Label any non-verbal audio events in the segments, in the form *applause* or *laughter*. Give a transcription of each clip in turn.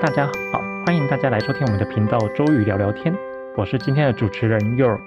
大家好，欢迎大家来收听我们的频道周瑜聊聊天，我是今天的主持人 York。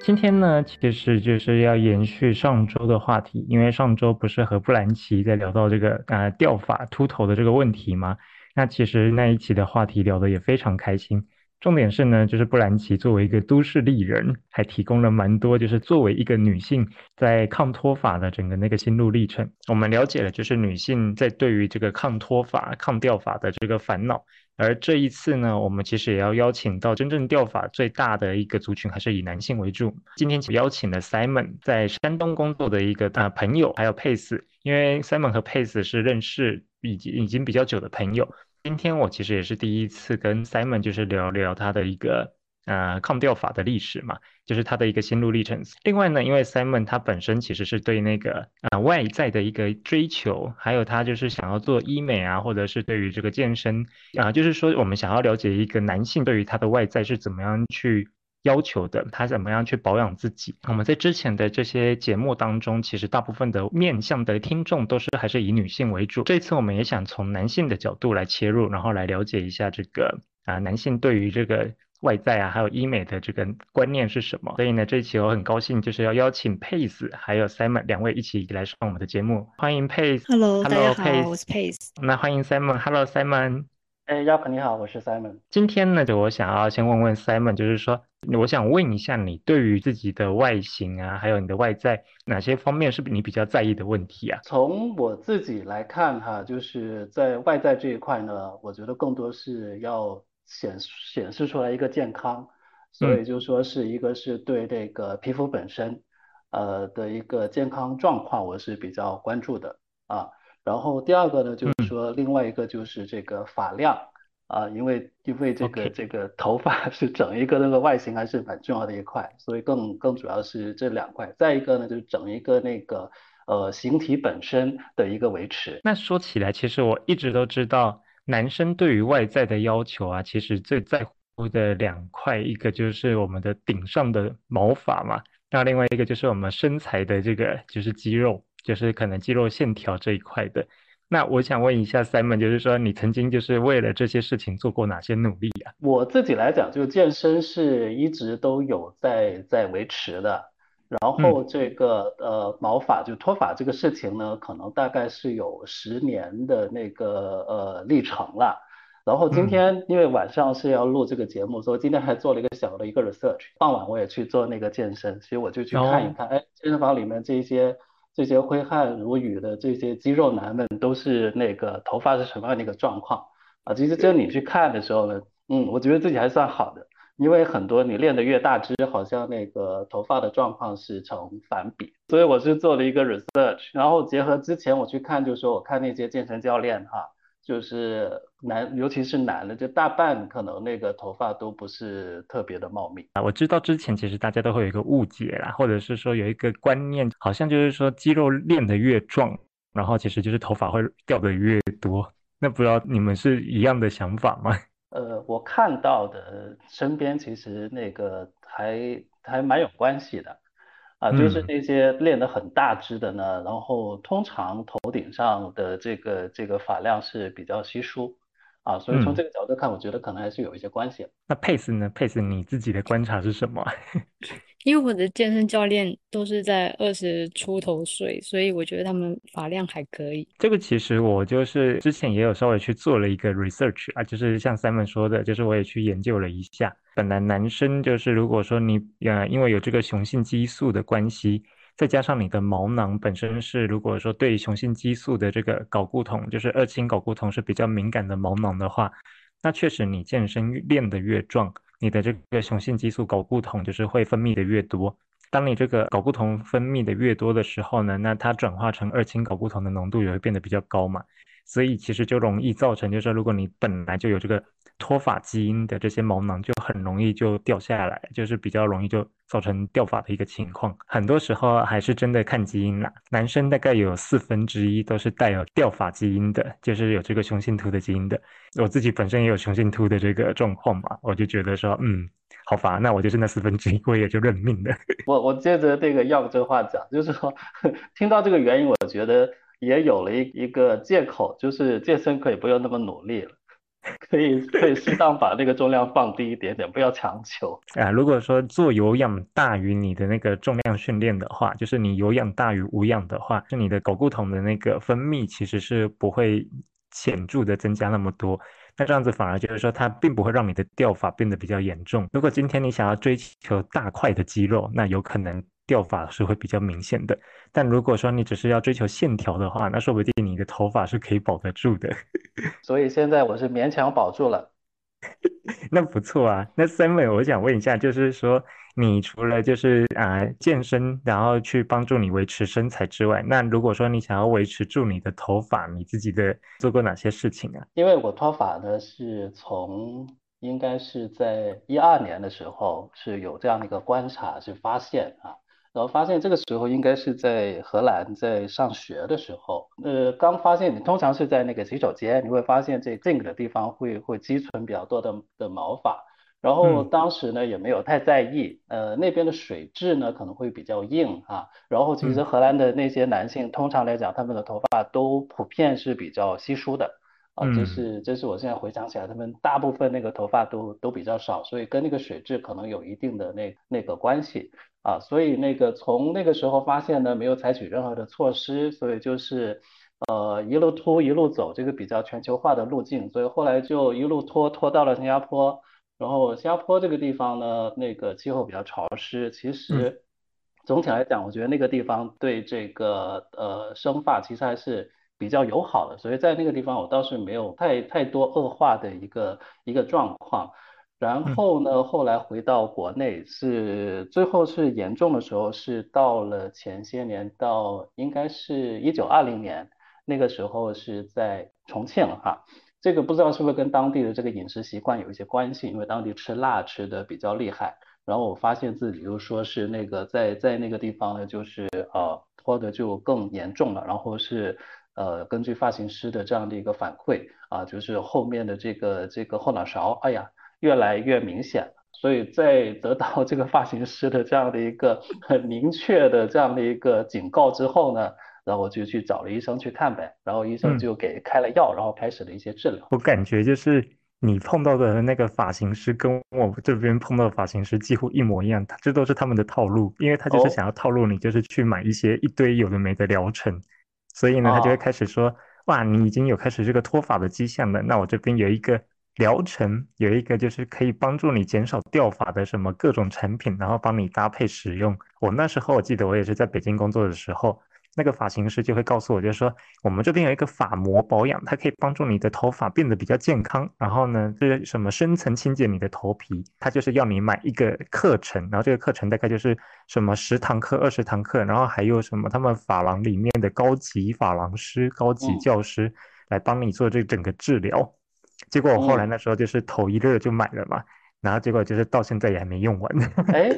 今天呢，其实就是要延续上周的话题，因为上周不是和布兰奇在聊到这个呃掉发秃头的这个问题吗？那其实那一期的话题聊得也非常开心。重点是呢，就是布兰奇作为一个都市丽人，还提供了蛮多，就是作为一个女性在抗脱发的整个那个心路历程。我们了解了，就是女性在对于这个抗脱发、抗掉发的这个烦恼。而这一次呢，我们其实也要邀请到真正掉发最大的一个族群，还是以男性为主。今天邀请了 Simon 在山东工作的一个啊朋友，还有 Pace，因为 Simon 和 Pace 是认识已经已经比较久的朋友。今天我其实也是第一次跟 Simon 就是聊聊他的一个呃抗掉法的历史嘛，就是他的一个心路历程。另外呢，因为 Simon 他本身其实是对那个啊外在的一个追求，还有他就是想要做医美啊，或者是对于这个健身啊，就是说我们想要了解一个男性对于他的外在是怎么样去。要求的他怎么样去保养自己？我们在之前的这些节目当中，其实大部分的面向的听众都是还是以女性为主。这次我们也想从男性的角度来切入，然后来了解一下这个啊男性对于这个外在啊还有医美的这个观念是什么。所以呢，这一期我很高兴就是要邀请 Pace 还有 Simon 两位一起来上我们的节目。欢迎 Pace。Hello，大家好，我是 Pace。那欢迎 Simon。Hello Simon。哎，亚克你好，我是 Simon。今天呢，就我想要先问问 Simon，就是说，我想问一下你对于自己的外形啊，还有你的外在哪些方面是你比较在意的问题啊？从我自己来看哈，就是在外在这一块呢，我觉得更多是要显显示出来一个健康，所以就说是一个是对这个皮肤本身，呃的一个健康状况，我是比较关注的啊。然后第二个呢，就是说另外一个就是这个发量啊，因为因为这个这个头发 *laughs* 是整一个那个外形还是蛮重要的一块，所以更更主要是这两块。再一个呢，就是整一个那个呃形体本身的一个维持。那说起来，其实我一直都知道，男生对于外在的要求啊，其实最在乎的两块，一个就是我们的顶上的毛发嘛，那另外一个就是我们身材的这个就是肌肉。就是可能肌肉线条这一块的，那我想问一下 Simon，就是说你曾经就是为了这些事情做过哪些努力啊？我自己来讲，就健身是一直都有在在维持的，然后这个呃毛发就脱发这个事情呢，可能大概是有十年的那个呃历程了。然后今天因为晚上是要录这个节目，所以今天还做了一个小的一个 research，傍晚我也去做那个健身，其实我就去看一看，哎，健身房里面这些。这些挥汗如雨的这些肌肉男们都是那个头发是什么样的一个状况啊？其实只有你去看的时候呢，嗯，我觉得自己还算好的，因为很多你练的越大只，好像那个头发的状况是成反比。所以我是做了一个 research，然后结合之前我去看，就是说我看那些健身教练哈。就是男，尤其是男的，就大半可能那个头发都不是特别的茂密啊。我知道之前其实大家都会有一个误解啦，或者是说有一个观念，好像就是说肌肉练得越壮，然后其实就是头发会掉得越多。那不知道你们是一样的想法吗？*laughs* 呃，我看到的身边其实那个还还蛮有关系的。啊，就是那些练得很大只的呢，然后通常头顶上的这个这个发量是比较稀疏，啊，所以从这个角度看，我觉得可能还是有一些关系。那 Pace 呢？Pace 你自己的观察是什么？*laughs* 因为我的健身教练都是在二十出头岁，所以我觉得他们发量还可以。这个其实我就是之前也有稍微去做了一个 research 啊，就是像 Simon 说的，就是我也去研究了一下。本来男生就是如果说你呃因为有这个雄性激素的关系，再加上你的毛囊本身是如果说对雄性激素的这个睾固酮，就是二氢睾固酮是比较敏感的毛囊的话，那确实你健身练得越壮。你的这个雄性激素睾固酮就是会分泌的越多，当你这个睾固酮分泌的越多的时候呢，那它转化成二氢睾固酮的浓度也会变得比较高嘛，所以其实就容易造成，就是如果你本来就有这个。脱发基因的这些毛囊就很容易就掉下来，就是比较容易就造成掉发的一个情况。很多时候还是真的看基因啦。男生大概有四分之一都是带有掉发基因的，就是有这个雄性秃的基因的。我自己本身也有雄性秃的这个状况嘛，我就觉得说，嗯，好烦，那我就是那四分之一，我也就认命了。*laughs* *laughs* 我我接着这个要这话讲，就是说听到这个原因，我觉得也有了一一个借口，就是健身可以不用那么努力了。可以可以适当把那个重量放低一点点，不要强求 *laughs* 啊。如果说做有氧大于你的那个重量训练的话，就是你有氧大于无氧的话，是你的睾固酮的那个分泌其实是不会显著的增加那么多。那这样子反而就是说，它并不会让你的掉发变得比较严重。如果今天你想要追求大块的肌肉，那有可能掉发是会比较明显的。但如果说你只是要追求线条的话，那说不定你的头发是可以保得住的。*laughs* 所以现在我是勉强保住了。*laughs* 那不错啊。那 Simon，我想问一下，就是说。你除了就是啊健身，然后去帮助你维持身材之外，那如果说你想要维持住你的头发，你自己的做过哪些事情啊？因为我脱发呢，是从应该是在一二年的时候是有这样的一个观察，是发现啊。然后发现这个时候应该是在荷兰在上学的时候，呃，刚发现你通常是在那个洗手间，你会发现这这个的地方会会积存比较多的的毛发，然后当时呢也没有太在意，呃，那边的水质呢可能会比较硬啊，然后其实荷兰的那些男性通常来讲他们的头发都普遍是比较稀疏的。啊，这是这是我现在回想起来，他们大部分那个头发都都比较少，所以跟那个水质可能有一定的那那个关系啊，所以那个从那个时候发现呢，没有采取任何的措施，所以就是呃一路拖一路走这个比较全球化的路径，所以后来就一路拖拖到了新加坡，然后新加坡这个地方呢，那个气候比较潮湿，其实总体来讲，我觉得那个地方对这个呃生发其实还是。比较友好的，所以在那个地方我倒是没有太太多恶化的一个一个状况。然后呢，后来回到国内是最后是严重的时候是到了前些年，到应该是一九二零年那个时候是在重庆哈。这个不知道是不是跟当地的这个饮食习惯有一些关系，因为当地吃辣吃的比较厉害。然后我发现自己就说是那个在在那个地方呢，就是呃拖的就更严重了，然后是。呃，根据发型师的这样的一个反馈啊，就是后面的这个这个后脑勺，哎呀，越来越明显了。所以在得到这个发型师的这样的一个很明确的这样的一个警告之后呢，然后我就去找了医生去看呗，然后医生就给开了药，然后开始了一些治疗。我感觉就是你碰到的那个发型师跟我这边碰到的发型师几乎一模一样，这都是他们的套路，因为他就是想要套路你，就是去买一些一堆有的没的疗程。所以呢，他就会开始说，哇，你已经有开始这个脱发的迹象了，那我这边有一个疗程，有一个就是可以帮助你减少掉发的什么各种产品，然后帮你搭配使用。我那时候我记得我也是在北京工作的时候。那个发型师就会告诉我，就是说我们这边有一个发膜保养，它可以帮助你的头发变得比较健康。然后呢，是什么深层清洁你的头皮，它就是要你买一个课程，然后这个课程大概就是什么十堂课、二十堂课，然后还有什么他们发廊里面的高级发廊师、高级教师来帮你做这整个治疗。结果我后来那时候就是头一热就买了嘛，然后结果就是到现在也还没用完。*laughs* 哎。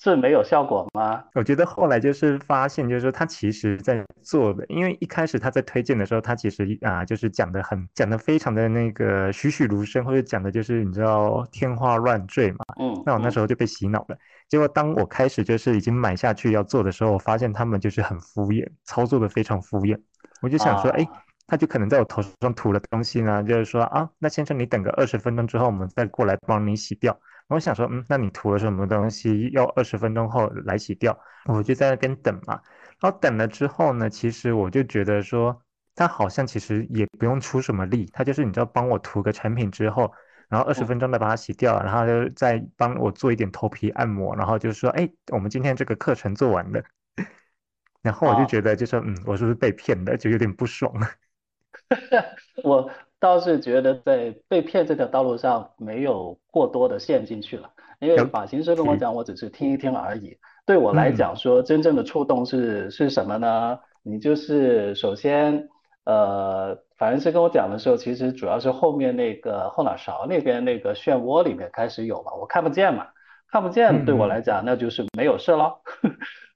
是没有效果吗？我觉得后来就是发现，就是说他其实在做的，因为一开始他在推荐的时候，他其实啊就是讲的很讲的非常的那个栩栩如生，或者讲的就是你知道天花乱坠嘛。嗯。那我那时候就被洗脑了。结果当我开始就是已经买下去要做的时候，我发现他们就是很敷衍，操作的非常敷衍。我就想说，哎，他就可能在我头上涂了东西呢，就是说啊，那先生你等个二十分钟之后，我们再过来帮你洗掉。我想说，嗯，那你涂了什么东西？要二十分钟后来洗掉，我就在那边等嘛。然后等了之后呢，其实我就觉得说，他好像其实也不用出什么力，他就是你知道帮我涂个产品之后，然后二十分钟再把它洗掉，然后就再帮我做一点头皮按摩，然后就说，哎，我们今天这个课程做完了。*laughs* 然后我就觉得，就说，嗯，我是不是被骗了？就有点不爽。*laughs* 我。倒是觉得在被骗这条道路上没有过多的陷进去了，因为发型师跟我讲，我只是听一听而已。对我来讲，说真正的触动是是什么呢？你就是首先，呃，发型师跟我讲的时候，其实主要是后面那个后脑勺那边那个漩涡里面开始有了，我看不见嘛，看不见对我来讲那就是没有事了。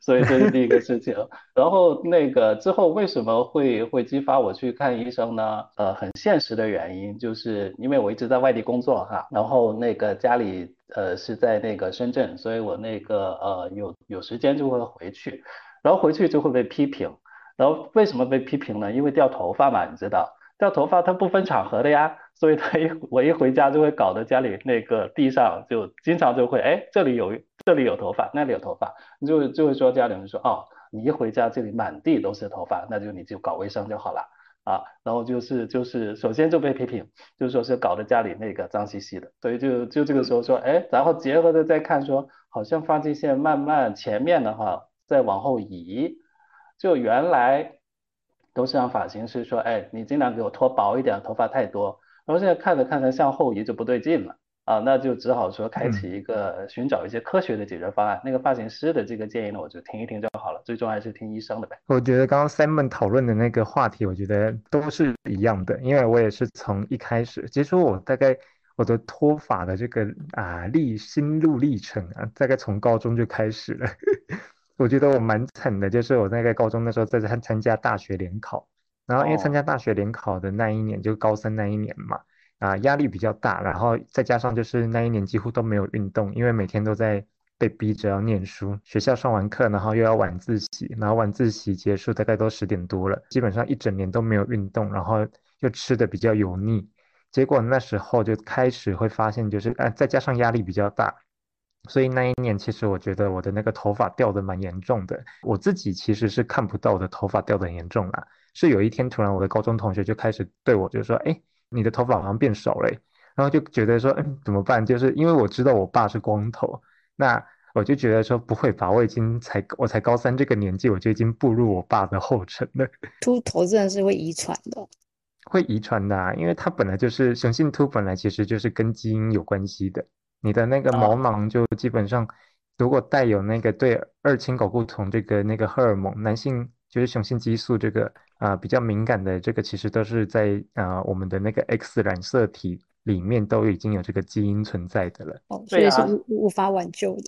所以这是第一个事情，然后那个之后为什么会会激发我去看医生呢？呃，很现实的原因，就是因为我一直在外地工作哈，然后那个家里呃是在那个深圳，所以我那个呃有有时间就会回去，然后回去就会被批评，然后为什么被批评呢？因为掉头发嘛，你知道。掉头发它不分场合的呀，所以他一我一回家就会搞得家里那个地上就经常就会哎这里有这里有头发那里有头发，就就会说家里人说哦你一回家这里满地都是头发，那就你就搞卫生就好了。啊，然后就是就是首先就被批评，就说是搞得家里那个脏兮兮的，所以就就这个时候说，哎，然后结合着再看说，好像发际线慢慢前面的话再往后移，就原来都是让发型师说，哎，你尽量给我脱薄一点，头发太多，然后现在看着看着向后移就不对劲了。啊，那就只好说开启一个寻找一些科学的解决方案。那个发型师的这个建议呢，我就听一听就好了。最终还是听医生的呗。我觉得刚刚 Simon 讨论的那个话题，我觉得都是一样的，因为我也是从一开始，其实我大概我的脱发的这个啊历心路历程啊，大概从高中就开始了。*laughs* 我觉得我蛮惨的，就是我那个高中那时候在参参加大学联考，然后因为参加大学联考的那一年，就高三那一年嘛。啊，压力比较大，然后再加上就是那一年几乎都没有运动，因为每天都在被逼着要念书，学校上完课，然后又要晚自习，然后晚自习结束大概都十点多了，基本上一整年都没有运动，然后又吃的比较油腻，结果那时候就开始会发现，就是呃，再加上压力比较大，所以那一年其实我觉得我的那个头发掉的蛮严重的，我自己其实是看不到我的头发掉的很严重啦，是有一天突然我的高中同学就开始对我就说，哎。你的头发好像变少了，然后就觉得说，嗯，怎么办？就是因为我知道我爸是光头，那我就觉得说，不会吧？我已经才我才高三这个年纪，我就已经步入我爸的后尘了。*laughs* 秃头真的是会遗传的，会遗传的，啊，因为它本来就是雄性秃，本来其实就是跟基因有关系的。你的那个毛囊就基本上，如果带有那个对二氢睾固酮这个那个荷尔蒙，男性就是雄性激素这个。啊，比较敏感的这个其实都是在啊我们的那个 X 染色体里面都已经有这个基因存在的了，哦，所以是无无法挽救的。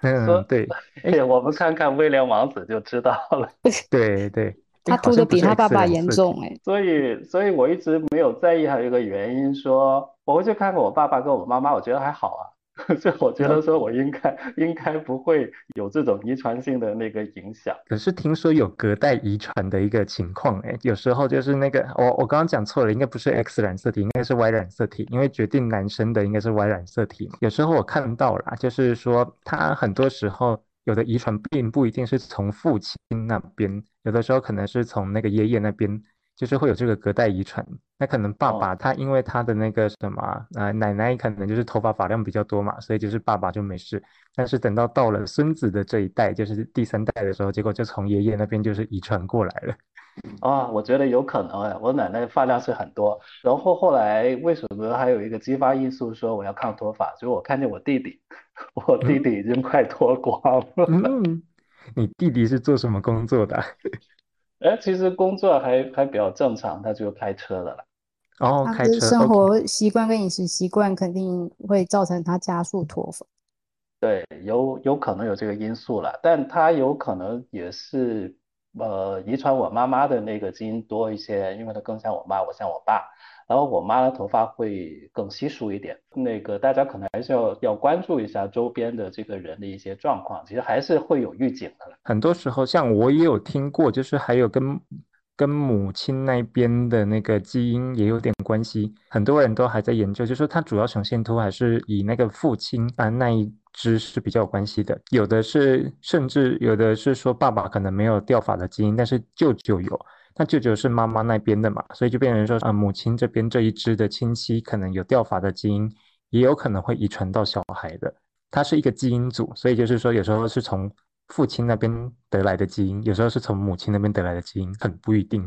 嗯，对。*laughs* 哎，我们看看威廉王子就知道了。*laughs* 对对，他吐的比他爸爸严重哎。所以，所以我一直没有在意，还有一个原因说，我回去看看我爸爸跟我妈妈，我觉得还好啊。所以我觉得说，我应该应该不会有这种遗传性的那个影响。可是听说有隔代遗传的一个情况，哎，有时候就是那个，我我刚刚讲错了，应该不是 X 染色体，应该是 Y 染色体，因为决定男生的应该是 Y 染色体。有时候我看到了，就是说他很多时候有的遗传并不一定是从父亲那边，有的时候可能是从那个爷爷那边。就是会有这个隔代遗传，那可能爸爸他因为他的那个什么啊，奶奶可能就是头发发量比较多嘛，所以就是爸爸就没事。但是等到到了孙子的这一代，就是第三代的时候，结果就从爷爷那边就是遗传过来了。*laughs* 啊，我觉得有可能哎，我奶奶发量是很多，然后后来为什么还有一个激发因素说我要抗脱发？就是我看见我弟弟，我弟弟已经快脱光了。嗯，你弟弟是做什么工作的？*laughs* 哎，其实工作还还比较正常，他就开车的了。哦，开车。生活习惯跟饮食习惯肯定会造成他加速脱发。对，有有可能有这个因素了，但他有可能也是呃遗传我妈妈的那个基因多一些，因为他更像我妈，我像我爸。然后我妈的头发会更稀疏一点，那个大家可能还是要要关注一下周边的这个人的一些状况，其实还是会有预警的。很多时候，像我也有听过，就是还有跟跟母亲那边的那个基因也有点关系，很多人都还在研究，就是它主要呈现出还是以那个父亲啊那一支是比较有关系的，有的是甚至有的是说爸爸可能没有掉发的基因，但是舅舅有。那舅舅是妈妈那边的嘛，所以就变成说，啊，母亲这边这一支的亲戚可能有掉发的基因，也有可能会遗传到小孩的。它是一个基因组，所以就是说，有时候是从父亲那边得来的基因，有时候是从母亲那边得来的基因，很不一定。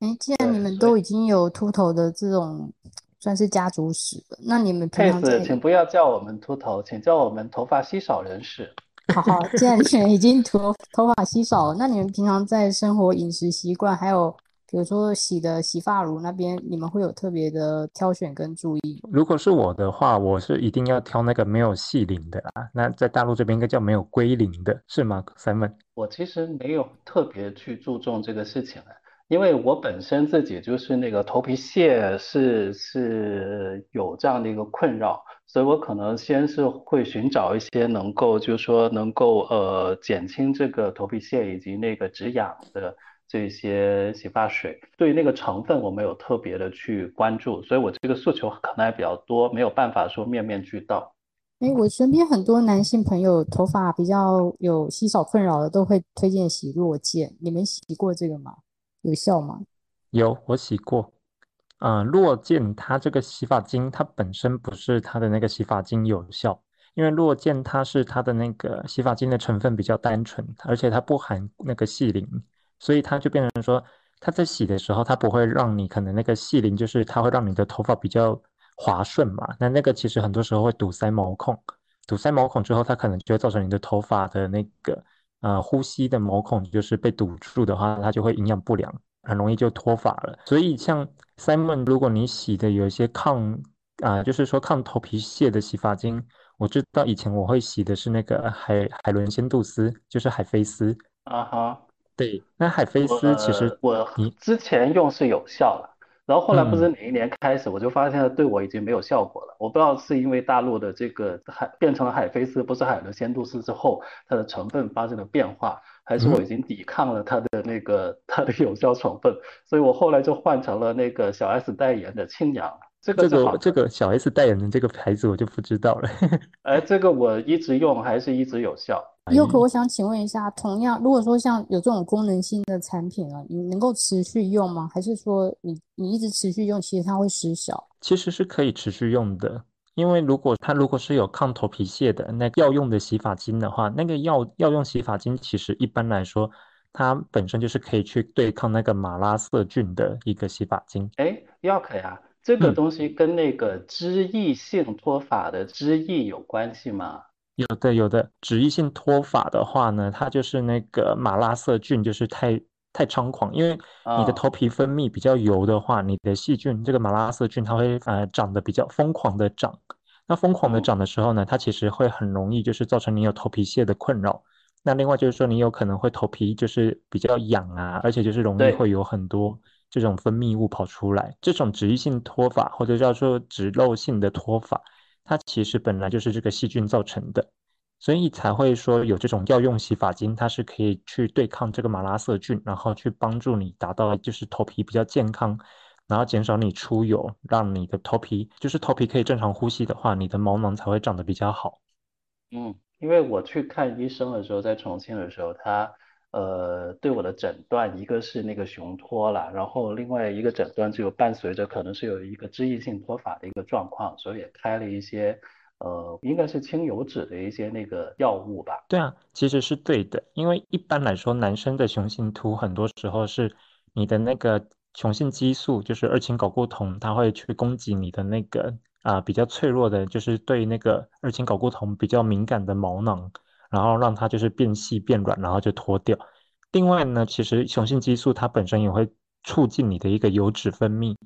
哎，既然你们都已经有秃头的这种算是家族史了，那你们平常请不要叫我们秃头，请叫我们头发稀少人士。*laughs* 好好，既然你们已经头头发稀少了，那你们平常在生活饮食习惯，还有比如说洗的洗发乳那边，你们会有特别的挑选跟注意？如果是我的话，我是一定要挑那个没有细鳞的啦。那在大陆这边应该叫没有龟鳞的，是吗？Simon，我其实没有特别去注重这个事情啊，因为我本身自己就是那个头皮屑是是有这样的一个困扰。所以我可能先是会寻找一些能够，就是说能够呃减轻这个头皮屑以及那个止痒的这些洗发水，对于那个成分我没有特别的去关注，所以我这个诉求可能还比较多，没有办法说面面俱到。哎，我身边很多男性朋友头发比较有稀少困扰的，都会推荐洗弱健。你们洗过这个吗？有效吗？有，我洗过。嗯，弱健它这个洗发精，它本身不是它的那个洗发精有效，因为弱健它是它的那个洗发精的成分比较单纯，而且它不含那个细磷，所以它就变成说，它在洗的时候，它不会让你可能那个细磷就是它会让你的头发比较。滑顺嘛，那那个其实很多时候会堵塞毛孔，堵塞毛孔之后，它可能就会造成你的头发的那个呃呼吸的毛孔就是被堵住的话，它就会营养不良，很容易就脱发了。所以像 Simon，如果你洗的有一些抗啊，就是说抗头皮屑的洗发精，我知道以前我会洗的是那个海海伦仙杜丝，就是海飞丝啊哈，对，那海飞丝其实我你之前用是有效的。然后后来不知哪一年开始，我就发现对我已经没有效果了。我不知道是因为大陆的这个海变成了海飞丝，不是海伦仙度丝之后，它的成分发生了变化，还是我已经抵抗了它的那个它的有效成分，所以我后来就换成了那个小 S 代言的清扬。这个这个这个小 S 代言的这个牌子我就不知道了。*laughs* 哎，这个我一直用还是一直有效。优可，我想请问一下，同样如果说像有这种功能性的产品啊，你能够持续用吗？还是说你你一直持续用，其实它会失效？其实是可以持续用的，因为如果它如果是有抗头皮屑的那药用的洗发精的话，那个药药用洗发精其实一般来说，它本身就是可以去对抗那个马拉色菌的一个洗发精。哎，药可呀。这个东西跟那个脂溢性脱发的脂溢有关系吗？有的，有的。脂溢性脱发的话呢，它就是那个马拉色菌，就是太太猖狂。因为你的头皮分泌比较油的话，你的细菌这个马拉色菌它会呃长得比较疯狂的长。那疯狂的长的时候呢，它其实会很容易就是造成你有头皮屑的困扰。那另外就是说你有可能会头皮就是比较痒啊，而且就是容易会有很多。这种分泌物跑出来，这种脂溢性脱发或者叫做脂漏性的脱发，它其实本来就是这个细菌造成的，所以才会说有这种药用洗发精，它是可以去对抗这个马拉色菌，然后去帮助你达到就是头皮比较健康，然后减少你出油，让你的头皮就是头皮可以正常呼吸的话，你的毛囊才会长得比较好。嗯，因为我去看医生的时候，在重庆的时候，他。呃，对我的诊断，一个是那个雄脱了，然后另外一个诊断就伴随着可能是有一个脂溢性脱发的一个状况，所以也开了一些呃，应该是清油脂的一些那个药物吧。对啊，其实是对的，因为一般来说，男生的雄性秃很多时候是你的那个雄性激素，就是二氢睾固酮，它会去攻击你的那个啊比较脆弱的，就是对那个二氢睾固酮比较敏感的毛囊。然后让它就是变细变软，然后就脱掉。另外呢，其实雄性激素它本身也会促进你的一个油脂分泌。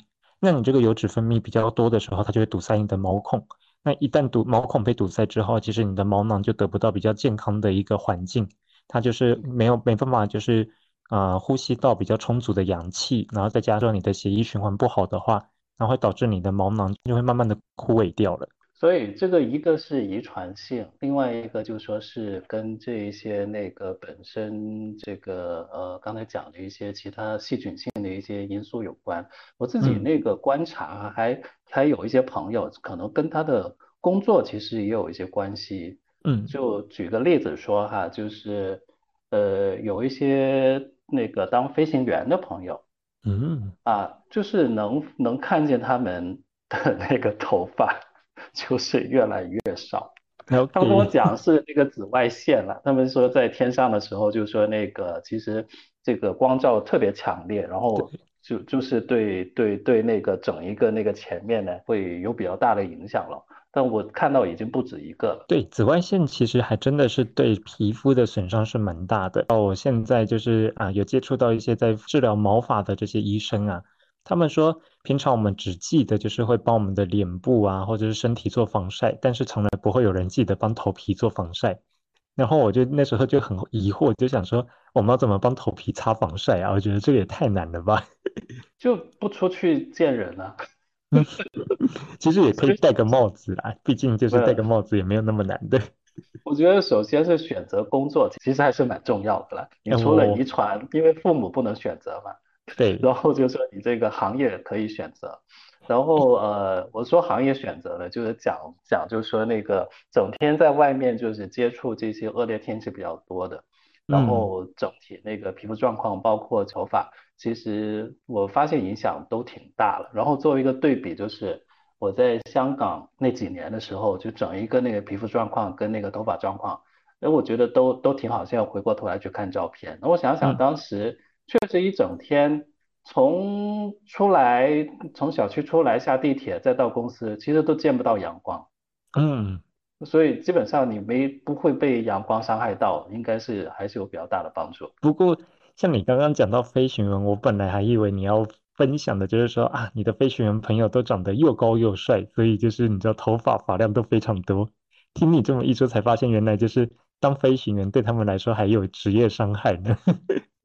那你这个油脂分泌比较多的时候，它就会堵塞你的毛孔。那一旦堵毛孔被堵塞之后，其实你的毛囊就得不到比较健康的一个环境，它就是没有没办法就是啊呼吸到比较充足的氧气，然后再加上你的血液循环不好的话，然后会导致你的毛囊就会慢慢的枯萎掉了。所以这个一个是遗传性，另外一个就说是跟这一些那个本身这个呃刚才讲的一些其他细菌性的一些因素有关。我自己那个观察还还有一些朋友可能跟他的工作其实也有一些关系。嗯，就举个例子说哈，就是呃有一些那个当飞行员的朋友，嗯啊，就是能能看见他们的那个头发。*laughs* 就是越来越少。他们跟我讲是那个紫外线了。他们说在天上的时候，就说那个其实这个光照特别强烈，然后就就是对对对那个整一个那个前面呢会有比较大的影响了。但我看到已经不止一个了。对，紫外线其实还真的是对皮肤的损伤是蛮大的。哦，我现在就是啊有接触到一些在治疗毛发的这些医生啊。他们说，平常我们只记得就是会帮我们的脸部啊，或者是身体做防晒，但是从来不会有人记得帮头皮做防晒。然后我就那时候就很疑惑，就想说，我们要怎么帮头皮擦防晒啊？我觉得这个也太难了吧？*laughs* 就不出去见人啊？*laughs* 其实也可以戴个帽子啊，毕竟就是戴个帽子也没有那么难的。我觉得首先是选择工作，其实还是蛮重要的啦。你哎，除了遗传，因为父母不能选择嘛，*laughs* 对，然后就说你这个行业可以选择，然后呃，我说行业选择呢，就是讲讲就是说那个整天在外面就是接触这些恶劣天气比较多的，然嗯后整体那个皮肤状况包括头发，其实我发现影响都挺大了。然后作为一个对比，就是我在香港那几年的时候，就整一个那个皮肤状况跟那个头发状况。哎，我觉得都都挺好。现在回过头来去看照片，那我想想，嗯当时确实一整天，从出来从小区出来下地铁再到公司，其实都见不到阳光，嗯。所以基本上你没不会被阳光伤害到，应该是还是有比较大的帮助。不过，像你刚刚讲到飞行员，我本来还以为你要分享的就是说啊，你的飞行员朋友都长得又高又帅，所以就是你知道头发发量都非常多。听你这么一说，才发现原来就是当飞行员对他们来说还有职业伤害呢。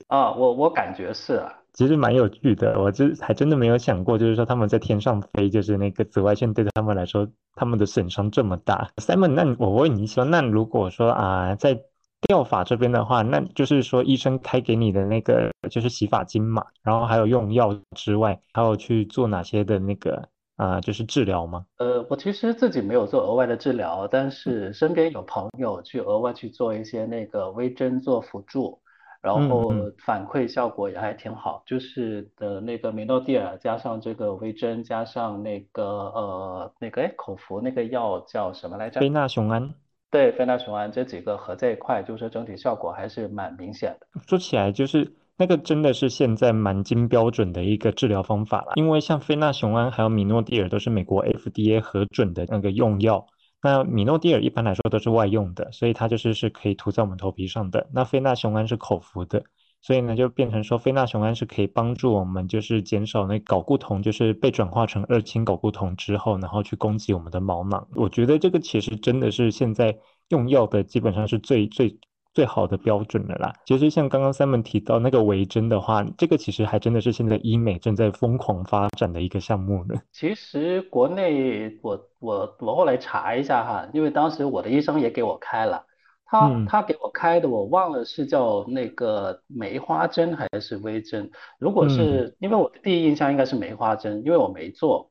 啊，我我感觉是啊，其实蛮有趣的，我这还真的没有想过，就是说他们在天上飞，就是那个紫外线对他们来说，他们的损伤这么大。Simon，那我问你说，那如果说啊，在掉发这边的话，那就是说医生开给你的那个就是洗发精嘛，然后还有用药之外，还有去做哪些的那个啊，就是治疗吗？呃，我其实自己没有做额外的治疗，但是身边有朋友去额外去做一些那个微针做辅助，然后反馈效果也还挺好，就是的那个米诺地尔加上这个微针加上那个呃那个哎口服那个药叫什么来着？非那雄胺。对，非那雄胺这几个合在一块，就是整体效果还是蛮明显的。说起来，就是那个真的是现在蛮金标准的一个治疗方法了。因为像非那雄胺还有米诺地尔都是美国 FDA 核准的那个用药。那米诺地尔一般来说都是外用的，所以它就是是可以涂在我们头皮上的。那非那雄胺是口服的，所以呢就变成说非那雄胺是可以帮助我们就是减少那睾固酮，就是被转化成二氢睾固酮之后，然后去攻击我们的毛囊。我觉得这个其实真的是现在用药的基本上是最最最好的标准了啦。其实像刚刚 Simon 提到那个微针的话，这个其实还真的是现在医美正在疯狂发展的一个项目呢。其实国内我我我后来查一下哈，因为当时我的医生也给我开了，他嗯他给我开的我忘了是叫那个梅花针还是微针。如果嗯是因为我的第一印象应该是梅花针，因为我没做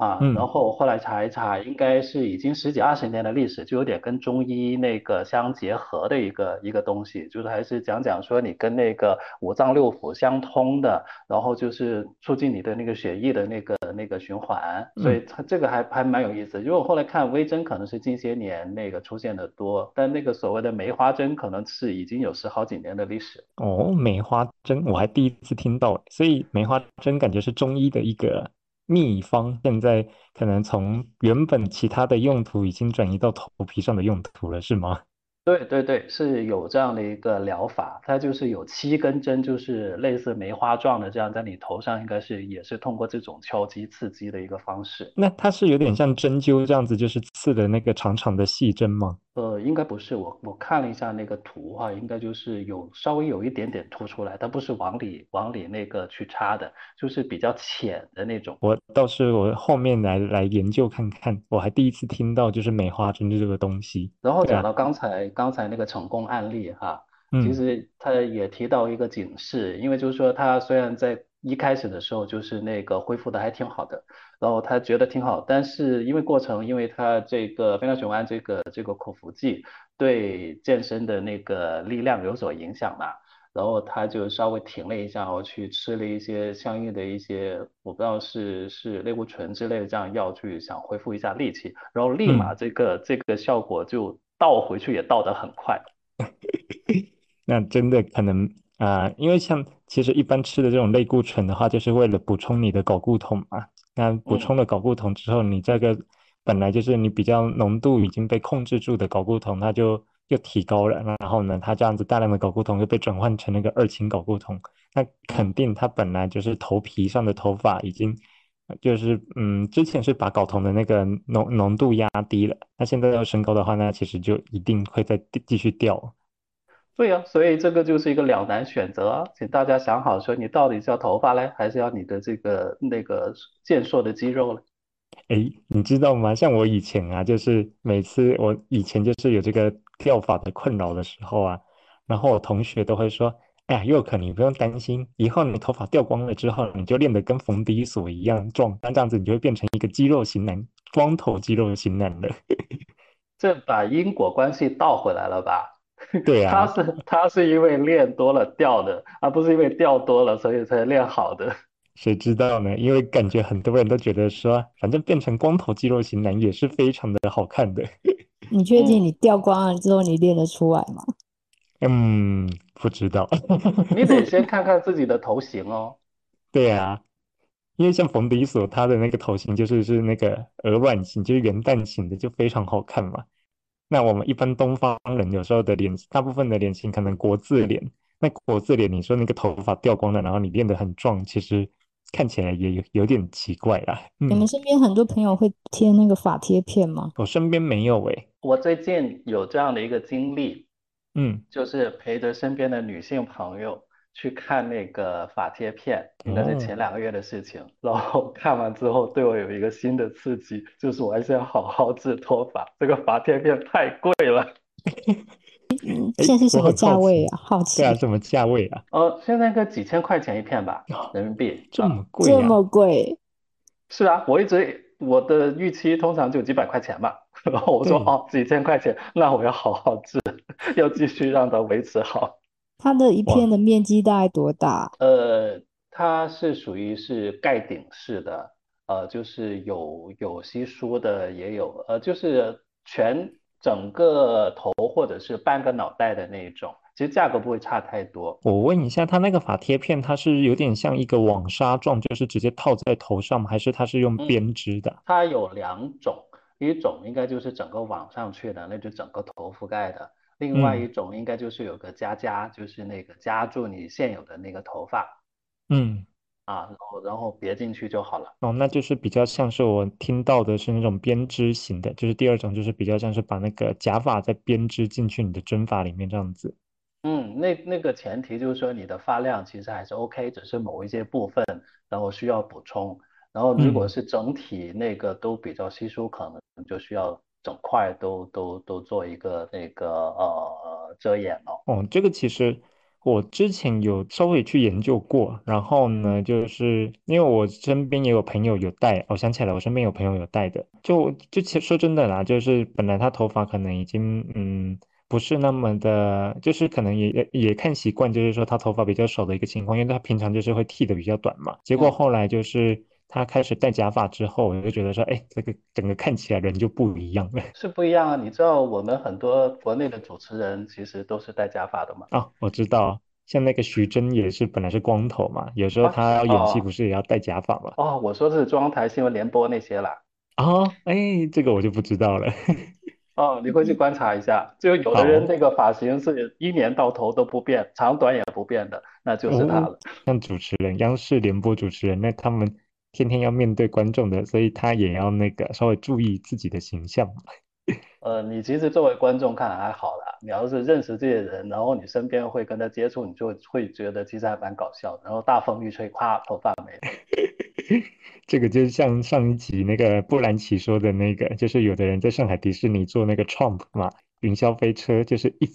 啊，然嗯，后后来查一查，应该是已经十几二十年的历史，就有点跟中医那个相结合的一个一个东西，就是还是讲讲说你跟那个五脏六腑相通的。然后就是促进你的那个血液的那个那个循环，所以嗯它这个还还蛮有意思。因为我后来看微针可能是近些年那个出现的多，但那个所谓的梅花针可能是已经有十好几年的历史。哦，梅花针我还第一次听到，所以梅花针感觉是中医的一个秘方，现在可能从原本其他的用途已经转移到头皮上的用途了，是吗？对对对，是有这样的一个疗法，它就是有七根针，就是类似梅花状的，这样在你头上，应该是也是通过这种敲击刺激的一个方式。那它是有点像针灸这样子，就是刺的那个长长的细针吗？呃，应该不是，我我看了一下那个图哈，应该就是有稍微有一点点凸出来，它不是往里往里那个去插的，就是比较浅的那种。我倒是我后面来来研究看看，我还第一次听到就是梅花针这个东西。然后讲到刚才刚才那个成功案例哈，其嗯实他也提到一个警示，因为就是说他虽然在一开始的时候就是那个恢复的还挺好的，然后他觉得挺好，但是因为过程，因为他这个非那雄胺这个这个口服剂对健身的那个力量有所影响嘛，然后他就稍微停了一下，然后去吃了一些相应的一些，我不知道是是类固醇之类的这样药去想恢复一下力气，然后立马嗯。这个这个效果就倒回去也倒得很快。*laughs* 那真的可能啊、因为像其实一般吃的这种类固醇的话，就是为了补充你的睾固酮嘛。那补。充了睾固酮之后，你这个本来就是你比较浓度已经被控制住的睾固酮，它就又提高了。然后呢，它这样子大量的睾固酮又被转换成那个二氢睾固酮，那肯定它本来就是头皮上的头发已经就是嗯，之前是把睾酮的那个浓浓度压低了，那现在要升高的话，那其实就一定会再继续掉。对呀，所以这个就是一个两难选择啊，请大家想好，说你到底是要头发嘞，还是要你的这个那个健硕的肌肉嘞？哎，你知道吗？像我以前啊，就是每次我以前就是有这个掉发的困扰的时候啊，然后我同学都会说：“哎呀，佑可，你不用担心，以后你头发掉光了之后，你就练得跟冯迪索一样壮，那这样子你就会变成一个肌肉型男，光头肌肉型男了。*laughs* 这把因果关系倒回来了吧？*laughs* 对他啊，是他是因为练多了掉的，而不是因为掉多了所以才练好的。谁知道呢？因为感觉很多人都觉得说，反正变成光头肌肉型男也是非常的好看的。*laughs* 你确定嗯，你掉光了之后你练得出来吗？嗯，不知道。*laughs* 你得先看看自己的头型哦。对啊，因为像冯迪索他的那个头型就是是那个鹅卵型，就是圆蛋型的，就非常好看嘛。那我们一般东方人有时候的脸，大部分的脸型可能国字脸，那国字脸，你说那个头发掉光了，然后你变得很壮，其实看起来也有有点奇怪啦。嗯，你们身边很多朋友会贴那个发贴片吗？我身边没有诶。我最近有这样的一个经历，嗯，就是陪着身边的女性朋友去看那个法贴片，应该是哦，前两个月的事情。然后看完之后，对我有一个新的刺激，就是我还是要好好治脱发。这个法贴片太贵了，嗯，*laughs* 现在是什么价位啊？好对啊，奇，什么价位啊？呃，现在个几千块钱一片吧，啊，人民币这啊。么贵呀？这么贵，是啊，我一直我的预期通常就几百块钱嘛，然后我说对，哦几千块钱，那我要好好治，要继续让它维持好。它的一片，的面积大概多大？呃，它是属于是盖顶式的，呃，就是有有稀疏的，也有呃，就是全整个头或者是半个脑袋的那一种，其实价格不会差太多。我问一下，它那个发贴片，它是有点像一个网纱状，就是直接套在头上吗？还是它是用嗯，编织的？它有两种，一种应该就是整个网上去的，那就整个头覆盖的；另外嗯一种应该就是有个夹夹，就是那个夹住你现有的那个头发嗯，啊，然后然后别进去就好了。哦，那就是比较像是我听到的是那种编织型的，就是第二种就是比较像是把那个假发再编织进去你的真发里面这样子。嗯，那那个前提就是说你的发量其实还是 OK，只是某一些部分然后需要补充，然后如果嗯。是整体那个都比较稀疏，可能就需要整块都都都做一个那个呃遮掩了。哦，这个其实我之前有稍微去研究过，然后呢，就是因为我身边也有朋友有戴，我想起来，我身边有朋友有戴的，就就其实说真的啦，就是本来他头发可能已经嗯不是那么的，就是可能也也也看习惯，就是说他头发比较少的一个情况，因为他平常就是会剃的比较短嘛，结果嗯。后来就是他开始戴假发之后，我就觉得说，哎，这个整个看起来人就不一样了。*laughs* 是不一样啊！你知道我们很多国内的主持人其实都是戴假发的吗？啊，我知道，像那个徐峥也是本来是光头嘛，有时候啊，他要演戏不哦是也要戴假发嘛？哦，我说的是中央台新闻联播那些啦。啊，哎，这个我就不知道了。哦，你会去观察一下，就有的人好，那个发型是一年到头都不变，长短也不变的，那就是他哦，了。像主持人，央视联播主持人，那他们天天要面对观众的，所以他也要那个稍微注意自己的形象。*laughs* 呃，你其实作为观众看还好啦，你要是认识这些人，然后你身边会跟他接触，你就会觉得其实还蛮搞笑的。然后大风一吹，啪，头发没了。*laughs* 这个就像上一集那个布兰奇说的那个，就是有的人在上海迪士尼坐那个 Trump 嘛，云霄飞车，就是一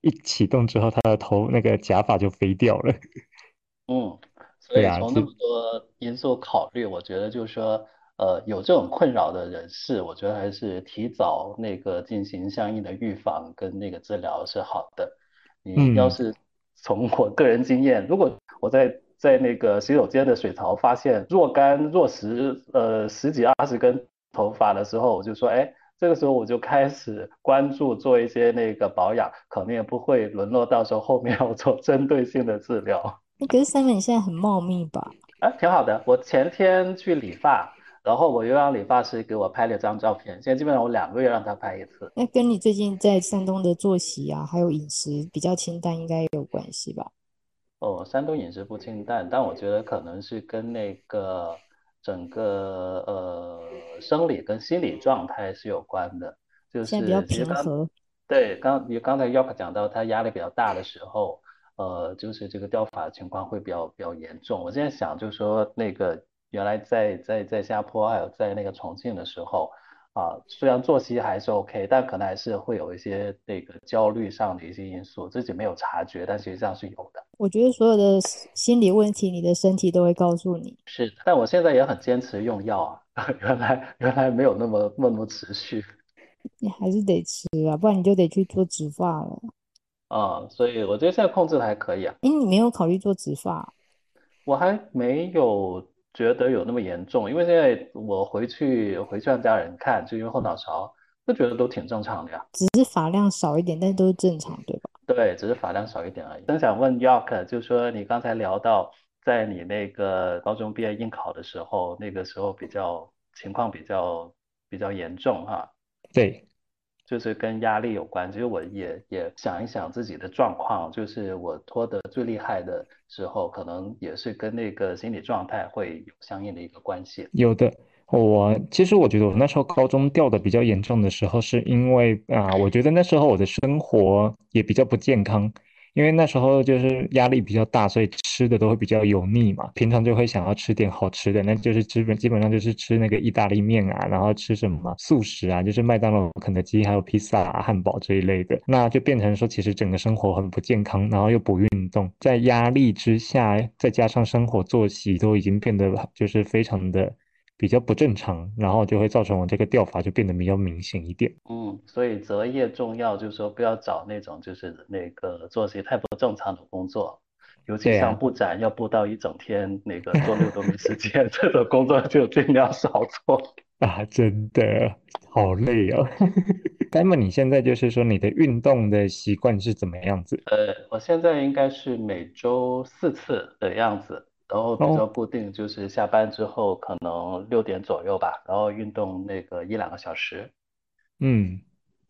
一启动之后，他的头那个假发就飞掉了。*laughs* 嗯，所以从那么多因素考虑，我觉得就是说，呃，有这种困扰的人士，我觉得还是提早那个进行相应的预防跟那个治疗是好的。你要嗯。是从我个人经验，如果我在在那个洗手间的水槽发现若干若十呃十几二十根头发的时候，我就说，哎，这个时候我就开始关注做一些那个保养，可能也不会沦落到时候后面要做针对性的治疗。那可是 Simon 你现在很茂密吧？啊，挺好的。我前天去理发，然后我又让理发师给我拍了张照片。现在基本上我两个月让他拍一次。那跟你最近在山东的作息啊，还有饮食比较清淡，应该也有关系吧？哦，山东饮食不清淡，但我觉得可能是跟那个整个呃生理跟心理状态是有关的。就现在比较平和，对刚你刚才 York 讲到他压力比较大的时候，呃，就是这个掉发情况会比较比较严重。我现在想就是说那个原来在在在新加坡还有在那个重庆的时候，啊，虽然作息还是 OK，但可能还是会有一些那个焦虑上的一些因素，自己没有察觉，但实际上是有的。我觉得所有的心理问题，你的身体都会告诉你。是，但我现在也很坚持用药啊，*laughs* 原来原来没有那么那么持续。你还是得吃啊，不然你就得去做植发了。啊，所以我觉得现在控制的还可以啊。哎，你没有考虑做植发？我还没有觉得有那么严重，因为现在我回去回去让家人看，就因为后脑勺，就觉得都挺正常的呀。只是发量少一点，但是都是正常，对吧？对，只是发量少一点而已。真想问 York，就说你刚才聊到，在你那个高中毕业应考的时候，那个时候比较情况比较比较严重哈。对。就是跟压力有关，其实我也也想一想自己的状况，就是我拖得最厉害的时候，可能也是跟那个心理状态会有相应的一个关系。有的，我其实我觉得我那时候高中掉的比较严重的时候，是因为啊，我觉得那时候我的生活也比较不健康。因为那时候就是压力比较大，所以吃的都会比较油腻嘛。平常就会想要吃点好吃的，那就是基本基本上就是吃那个意大利面啊，然后吃什么素食啊，就是麦当劳、肯德基还有披萨、汉堡这一类的。那就变成说，其实整个生活很不健康，然后又不运动，在压力之下，再加上生活作息都已经变得就是非常的。比较不正常，然后就会造成我这个掉发就变得比较明显一点。嗯，所以择业重要，就是说不要找那种就是那个作息太不正常的工作，尤其像布展要布到一整天，那个周六都没时间，*laughs* 这种工作就尽量少做 *laughs* 啊！真的好累哦。*laughs* 那么你现在就是说你的运动的习惯是怎么样子？呃，我现在应该是每周四次的样子。然后比较固定，就是下班之后可能六点左右吧，然后运动那个一两个小时。嗯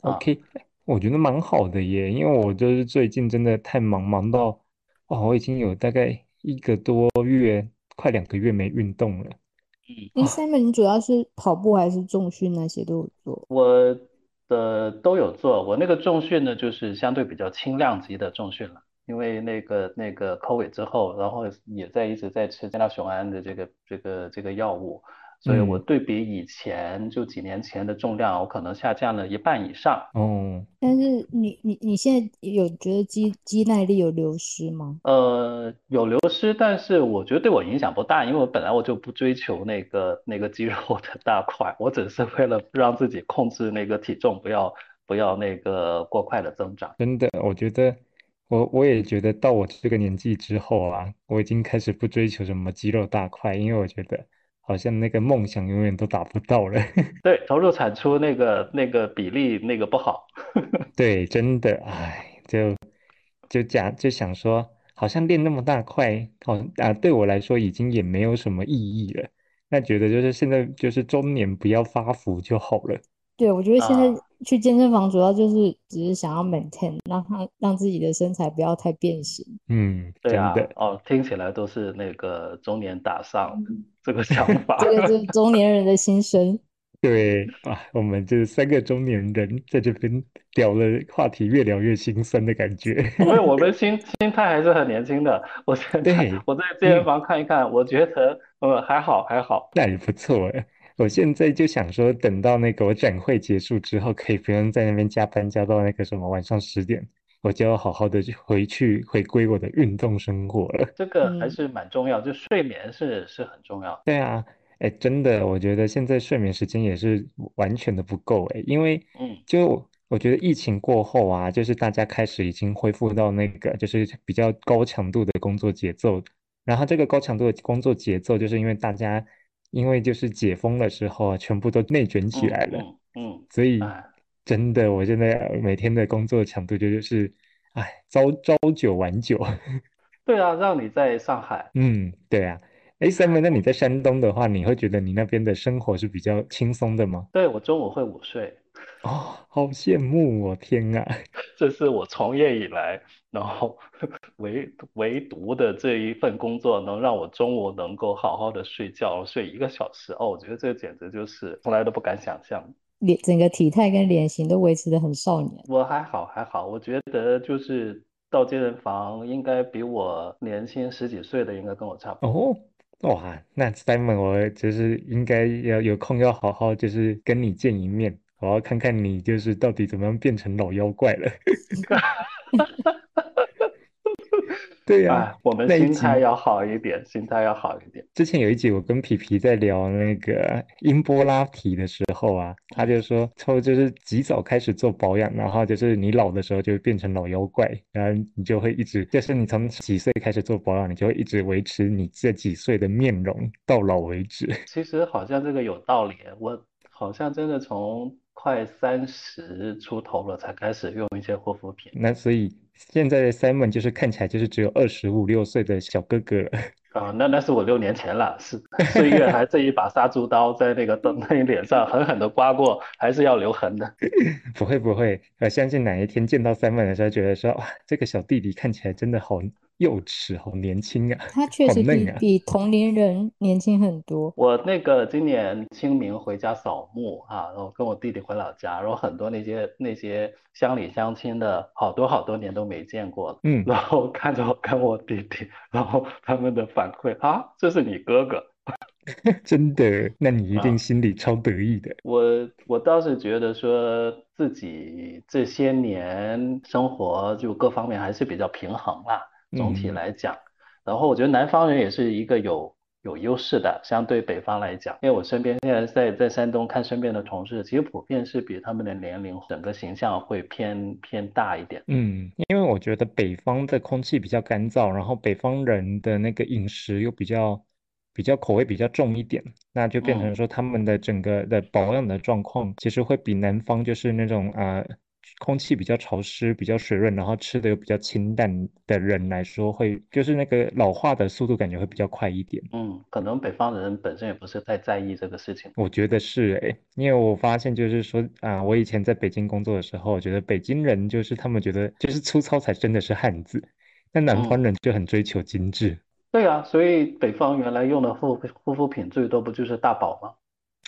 ，OK，我觉得蛮好的耶，因为我就是最近真的太忙，忙到哦，我已经有大概一个多月，快两个月没运动了。嗯，Simon，你主要是跑步还是重训那些都有做？我的都有做，我那个重训呢，就是相对比较轻量级的重训了。因为那个那个 COVID 之后，然后也在一直在吃加纳雄胺的这个这个这个药物，所以我对比以前就几年前的重量，我可能下降了一半以上。哦，但是你你你现在有觉得肌肌耐力有流失吗？呃，有流失，但是我觉得对我影响不大，因为我本来我就不追求那个那个肌肉的大块，我只是为了让自己控制那个体重，不要不要那个过快的增长。真的，我觉得。我我也觉得到我这个年纪之后啊，我已经开始不追求什么肌肉大块，因为我觉得好像那个梦想永远都达不到了。*laughs* 对，投入产出那个那个比例那个不好。*laughs* 对，真的，哎，就就讲就想说，好像练那么大块，好啊，对我来说已经也没有什么意义了。那觉得就是现在就是中年不要发福就好了。对，我觉得现在去健身房主要就是只是想要 maintain，让他让自己的身材不要太变形。嗯，对啊，哦，听起来都是那个中年打上 *laughs* 这个想法。这个是中年人的心声。*laughs* 对啊，我们这三个中年人在这边聊了话题，越聊越心酸的感觉。因为我们心心态还是很年轻的。我现在我在健身房看一看，我觉得呃还好还好，那也不错哎。我现在就想说，等到那个我展会结束之后，可以不用在那边加班加到那个什么晚上十点，我就要好好的回去回归我的运动生活了。这个还是蛮重要，就睡眠是是很重要。对啊，哎，真的，我觉得现在睡眠时间也是完全的不够哎，因为嗯，就我觉得疫情过后啊，就是大家开始已经恢复到那个就是比较高强度的工作节奏，然后这个高强度的工作节奏，就是因为大家。因为就是解封的时候啊，全部都内卷起来了，嗯，所以真的，我现在每天的工作强度就就是，哎，朝朝九晚九。*laughs* 对啊，让你在上海。嗯，对啊。哎，Simon，那你在山东的话，你会觉得你那边的生活是比较轻松的吗？对，我中午会午睡。哦，好羡慕哦！天啊，这是我从业以来，然后唯唯独的这一份工作，能让我中午能够好好的睡觉，睡一个小时哦。我觉得这简直就是从来都不敢想象。脸整个体态跟脸型都维持的很少年。我还好还好，我觉得就是到健身房应该比我年轻十几岁的应该跟我差不多。哦，哇，那 Simon，我就是应该要有空要好好就是跟你见一面，好好看看你就是到底怎么样变成老妖怪了。对呀、哎，我们心态要好一点，心态要好一点。之前有一集我跟皮皮在聊那个音波拉提的时候啊，他就说，抽就是及早开始做保养，然后就是你老的时候就会变成老妖怪，然后你就会一直，就是你从几岁开始做保养，你就会一直维持你这几岁的面容到老为止。*laughs* 其实好像这个有道理，我好像真的从快三十出头了才开始用一些护肤品那所以现在的 Simon 就是看起来就是只有二十五六岁的小哥哥了。*laughs* 啊，那那是我六年前了，是岁月还这一把杀猪刀在那个灯 *laughs* 那脸上狠狠的刮过，还是要留痕的。*laughs* 不会不会，我相信哪一天见到 Simon 的时候，觉得说哇，这个小弟弟看起来真的好幼稚，好年轻啊，他确实好嫩啊。比比同龄人年轻很多。我那个今年清明回家扫墓啊，然后跟我弟弟回老家，然后很多那些那些乡里乡亲的，好多好多年都没见过了，嗯，*laughs* 然后看着我跟我弟弟，然后他们的反馈啊，这是你哥哥。*laughs* 真的，那你一定啊心里超得意的。我我倒是觉得说自己这些年生活就各方面还是比较平衡啦，总体嗯来讲。然后我觉得南方人也是一个有有优势的，相对北方来讲，因为我身边现在在在山东看身边的同事，其实普遍是比他们的年龄整个形象会偏偏大一点。嗯，因为我觉得北方的空气比较干燥，然后北方人的那个饮食又比较比较口味比较重一点，那就变成嗯说他们的整个的保养的状况其实会比南方就是那种啊、呃空气比较潮湿、比较水润，然后吃的又比较清淡的人来说会，就是那个老化的速度感觉会比较快一点。嗯，可能北方人本身也不是太在意这个事情。我觉得是诶，因为我发现就是说啊，我以前在北京工作的时候，我觉得北京人就是他们觉得就是 *laughs* 粗糙才真的是汉子，但南方嗯，人就很追求精致。对啊，所以北方原来用的护护肤品最多不就是大宝吗？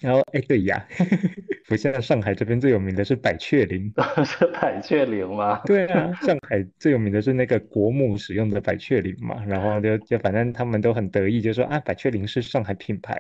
然后哎，对呀，*laughs* 不像上海这边最有名的是百雀羚。*laughs* 是百雀羚吗？*laughs* 对啊，上海最有名的是那个国母使用的百雀羚嘛，然后就就反正他们都很得意，就说啊，百雀羚是上海品牌。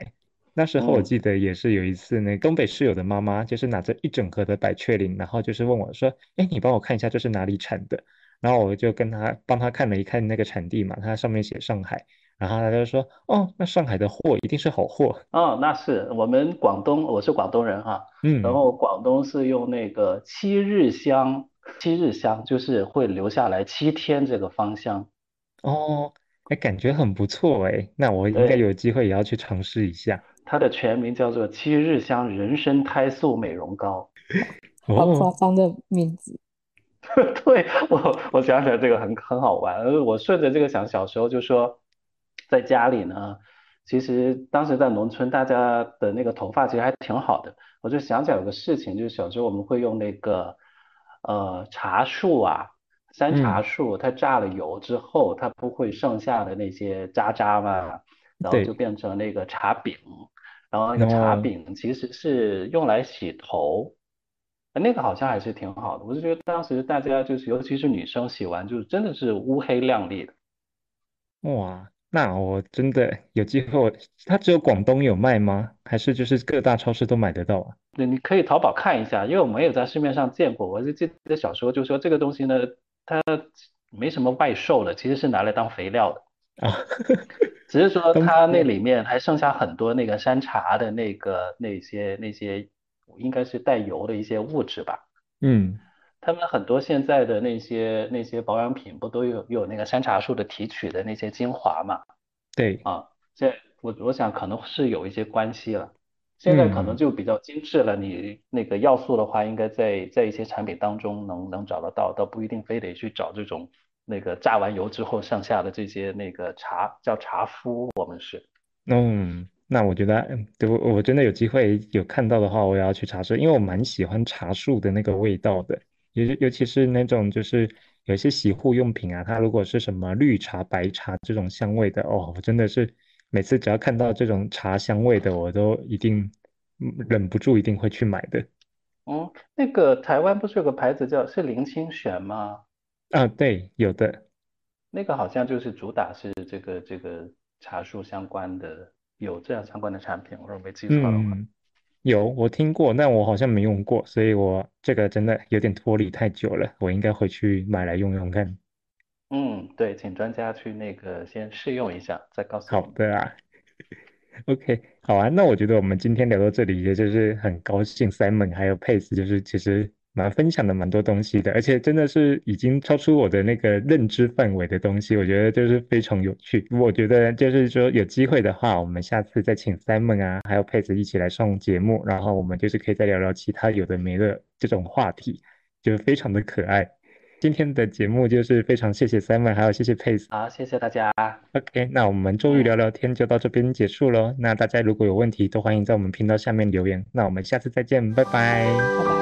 那时候我嗯记得也是有一次，那东北室友的妈妈就是拿着一整盒的百雀羚，然后就是问我说，哎，你帮我看一下这是哪里产的？然后我就跟他帮他看了一看那个产地嘛，它上面写上海，然后他就说，哦，那上海的货一定是好货。哦，那是我们广东，我是广东人哈，然嗯，后广东是用那个七日香，七日香就是会留下来七天这个芳香。哦，哎，感觉很不错哎，那我应该，有机会也要去尝试一下。它的全名叫做七日香人参胎素美容膏。*laughs* 好夸哦，张的名字。*laughs* 对，我我想起来这个很很好玩，呃我顺着这个想，小时候就说，在家里呢，其实当时在农村，大家的那个头发其实还挺好的。我就想起来有个事情，就是小时候我们会用那个呃茶树啊，山茶嗯，树，它榨了油之后，它不会剩下的那些渣渣嘛，然后就，变成那个茶饼，然后那个茶哦，饼其实是用来洗头。呃那个好像还是挺好的，我就觉得当时大家就是，尤其是女生洗完，就是真的是乌黑亮丽的。哇，那我真的有机会，它只有广东有卖吗？还是就是各大超市都买得到啊？那你可以淘宝看一下，因为我没有在市面上见过。我就记得小时候就说这个东西呢，它没什么外售的，其实是拿来当肥料的，啊，只是说 *laughs* 东它那里面还剩下很多那个山茶的那个那些那些，应该是带油的一些物质吧。嗯，他们很多现在的那些那些保养品不都有有那个山茶树的提取的那些精华嘛？对，啊，这我我想可能是有一些关系了。现在可能嗯，就比较精致了，你那个要素的话，应该在在一些产品当中能能找得到，倒不一定非得去找这种那个榨完油之后剩下的这些那个茶叫茶麸，我们是。嗯，那我觉得，嗯对，我我真的有机会有看到的话，我也要去尝试，因为我蛮喜欢茶树的那个味道的，尤尤其是那种就是有些洗护用品啊，它如果是什么绿茶、白茶这种香味的，哦，我真的是每次只要看到这种茶香味的，我都一定嗯忍不住一定会去买的。嗯，那个台湾不是有个牌子叫是林清玄吗？啊，对，有的，那个好像就是主打是这个这个茶树相关的，有这样相关的产品，我如果没记错的话。嗯，有我听过，但我好像没用过，所以我这个真的有点脱离太久了，我应该回去买来用用看。嗯，对，请专家去那个先试用一下，再告诉好。的啊，OK，好啊，那我觉得我们今天聊到这里，也就是很高兴 Simon 还有 Pace，就是其实蛮分享的蛮多东西的，而且真的是已经超出我的那个认知范围的东西，我觉得就是非常有趣。我觉得就是说有机会的话，我们下次再请 Simon 啊，还有 Pace 一起来上节目，然后我们就是可以再聊聊其他有的没的这种话题，就是非常的可爱。今天的节目就是非常谢谢 Simon，还有谢谢 Pace。好，谢谢大家。OK，那我们周瑜聊聊天就到这边结束喽。那大家如果有问题，都欢迎在我们频道下面留言。那我们下次再见，拜拜。拜拜。